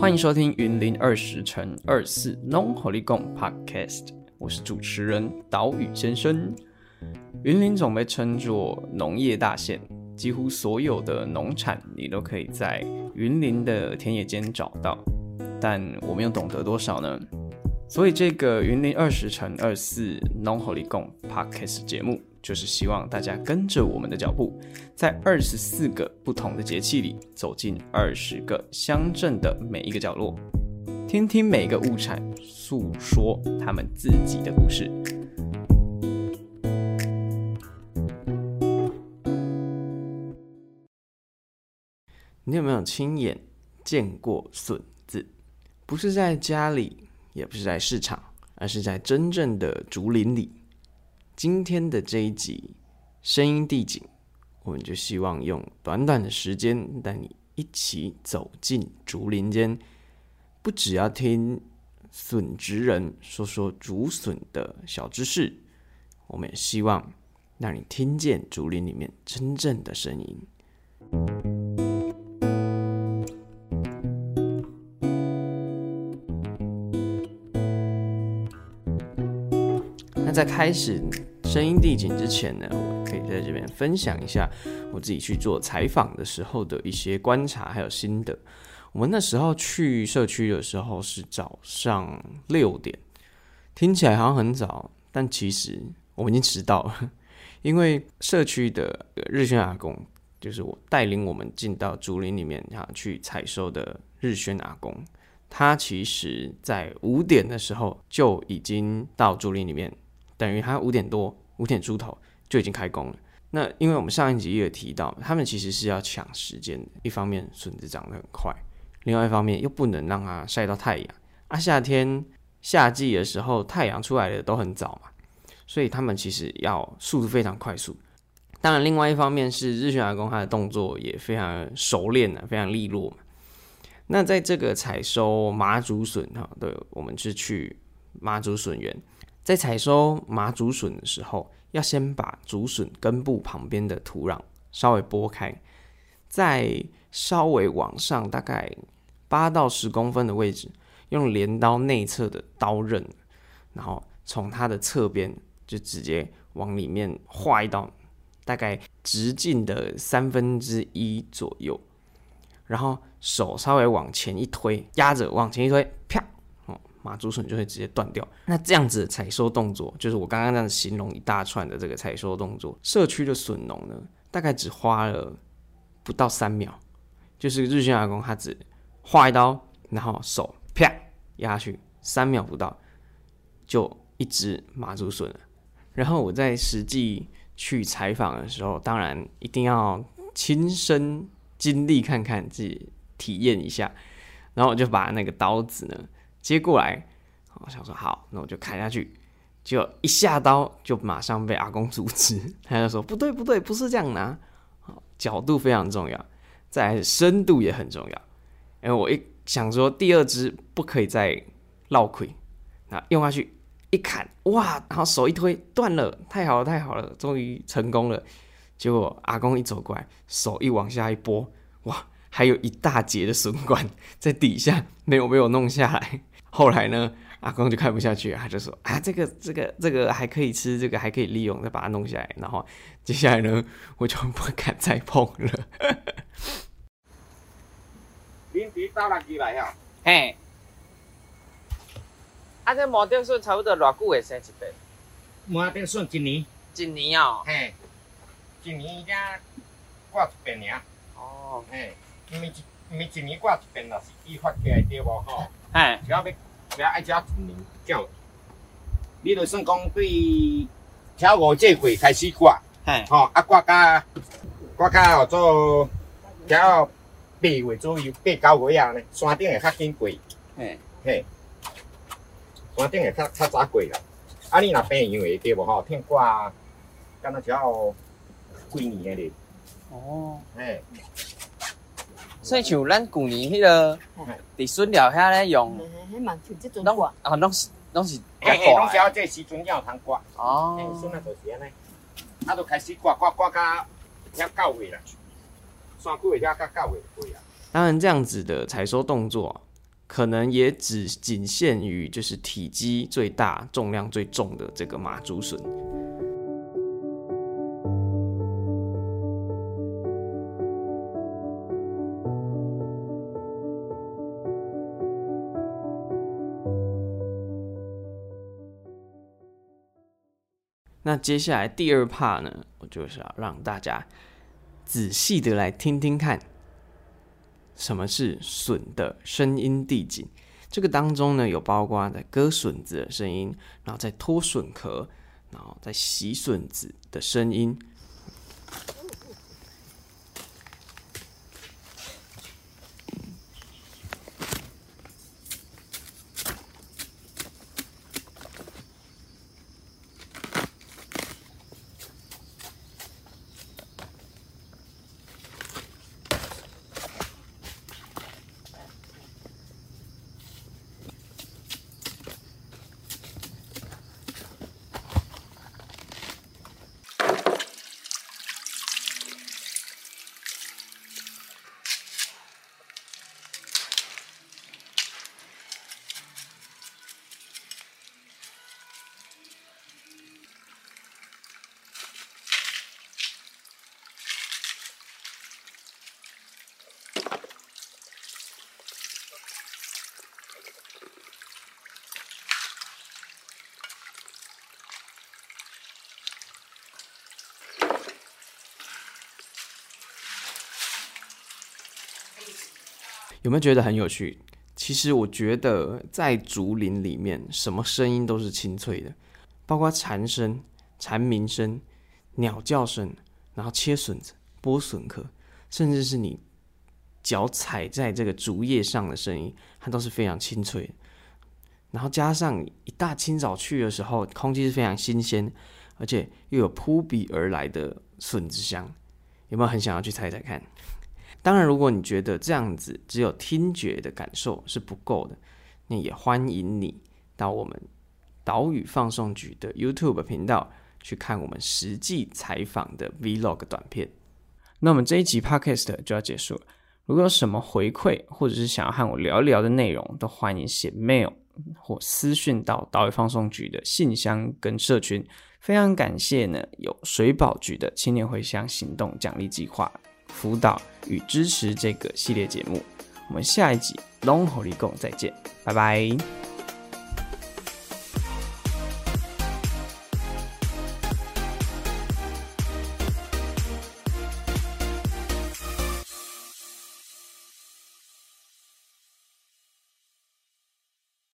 欢迎收听云林二十乘二四农火力共 Podcast，我是主持人岛屿先生。云林总被称作农业大县，几乎所有的农产你都可以在云林的田野间找到，但我们又懂得多少呢？所以这个云林二十乘二四农火力共 Podcast 节目。就是希望大家跟着我们的脚步，在二十四个不同的节气里，走进二十个乡镇的每一个角落，听听每个物产诉说他们自己的故事。你有没有亲眼见过笋子？不是在家里，也不是在市场，而是在真正的竹林里。今天的这一集声音地景，我们就希望用短短的时间带你一起走进竹林间，不只要听笋职人说说竹笋的小知识，我们也希望让你听见竹林里面真正的声音。那在开始。声音地景之前呢，我可以在这边分享一下我自己去做采访的时候的一些观察还有心得。我们那时候去社区的时候是早上六点，听起来好像很早，但其实我们已经迟到了，因为社区的日宣阿公就是我带领我们进到竹林里面啊去采收的日宣阿公，他其实在五点的时候就已经到竹林里面。等于他五点多、五点出头就已经开工了。那因为我们上一集也有提到，他们其实是要抢时间的。一方面笋子长得很快，另外一方面又不能让它晒到太阳。啊，夏天夏季的时候太阳出来的都很早嘛，所以他们其实要速度非常快速。当然，另外一方面是日全阿公他的动作也非常熟练的，非常利落嘛。那在这个采收麻竹笋哈，对，我们是去麻竹笋园。在采收麻竹笋的时候，要先把竹笋根部旁边的土壤稍微拨开，再稍微往上大概八到十公分的位置，用镰刀内侧的刀刃，然后从它的侧边就直接往里面划一刀，大概直径的三分之一左右，然后手稍微往前一推，压着往前一推，马竹笋就会直接断掉。那这样子的采收动作，就是我刚刚这样形容一大串的这个采收动作。社区的笋农呢，大概只花了不到三秒，就是日宣阿公他只划一刀，然后手啪压下去，三秒不到就一只马竹笋了。然后我在实际去采访的时候，当然一定要亲身经历看看，自己体验一下。然后我就把那个刀子呢。接过来，我想说好，那我就砍下去，就一下刀就马上被阿公阻止，他就说不对不对，不是这样拿，角度非常重要，再深度也很重要。因为我一想说第二只不可以再绕亏，那用下去一砍，哇，然后手一推断了，太好了太好了，终于成功了。结果阿公一走过来，手一往下一拨，哇，还有一大截的笋管在底下没有被我弄下来。后来呢，阿公就看不下去，他就说：“啊，这个、这个、这个还可以吃，这个还可以利用，再把它弄下来。”然后接下来呢，我就不敢再碰了。林迪倒垃圾来呀？嘿，啊，这毛顶笋差不多偌久会生一遍？毛顶笋一年。一年哦。嘿，一年才挂一遍尔。哦。嘿，因为一、因为一年挂一遍，若是伊发起来对无吼？哎，只要要，只要爱只一年叫，你就算讲对，超五这季开始挂，嘿，吼啊挂到挂到做，超八月左右，八九月啊呢，山顶会较紧过，嘿，嘿，山顶会较较早过啦。啊，你若平阳的对无吼，听挂，敢若只要几年的咧。哦，嘿。所以像咱旧年迄个伫笋寮遐咧用，拢啊拢是拢是嘿嘿，拢是要这时阵要通刮。哦，笋啊就是安尼，啊就开始刮刮刮到遐九月啦，山区会遐到九月过啊。当然，这样子的采收动作可能也只仅限于就是体积最大、重量最重的这个马竹笋。那接下来第二 part 呢，我就是要让大家仔细的来听听看，什么是笋的声音地景。这个当中呢，有包括在割笋子的声音，然后在脱笋壳，然后在洗笋子的声音。有没有觉得很有趣？其实我觉得在竹林里面，什么声音都是清脆的，包括蝉声、蝉鸣声、鸟叫声，然后切笋子、剥笋壳，甚至是你脚踩在这个竹叶上的声音，它都是非常清脆的。然后加上一大清早去的时候，空气是非常新鲜，而且又有扑鼻而来的笋子香，有没有很想要去猜猜看？当然，如果你觉得这样子只有听觉的感受是不够的，那也欢迎你到我们岛屿放送局的 YouTube 频道去看我们实际采访的 Vlog 短片。那我们这一集 Podcast 就要结束了。如果有什么回馈，或者是想要和我聊一聊的内容，都欢迎写 mail 或私讯到岛屿放送局的信箱跟社群。非常感谢呢，有水保局的青年回乡行动奖励计划。辅导与支持这个系列节目，我们下一集 Long Holy Go 再见，拜拜。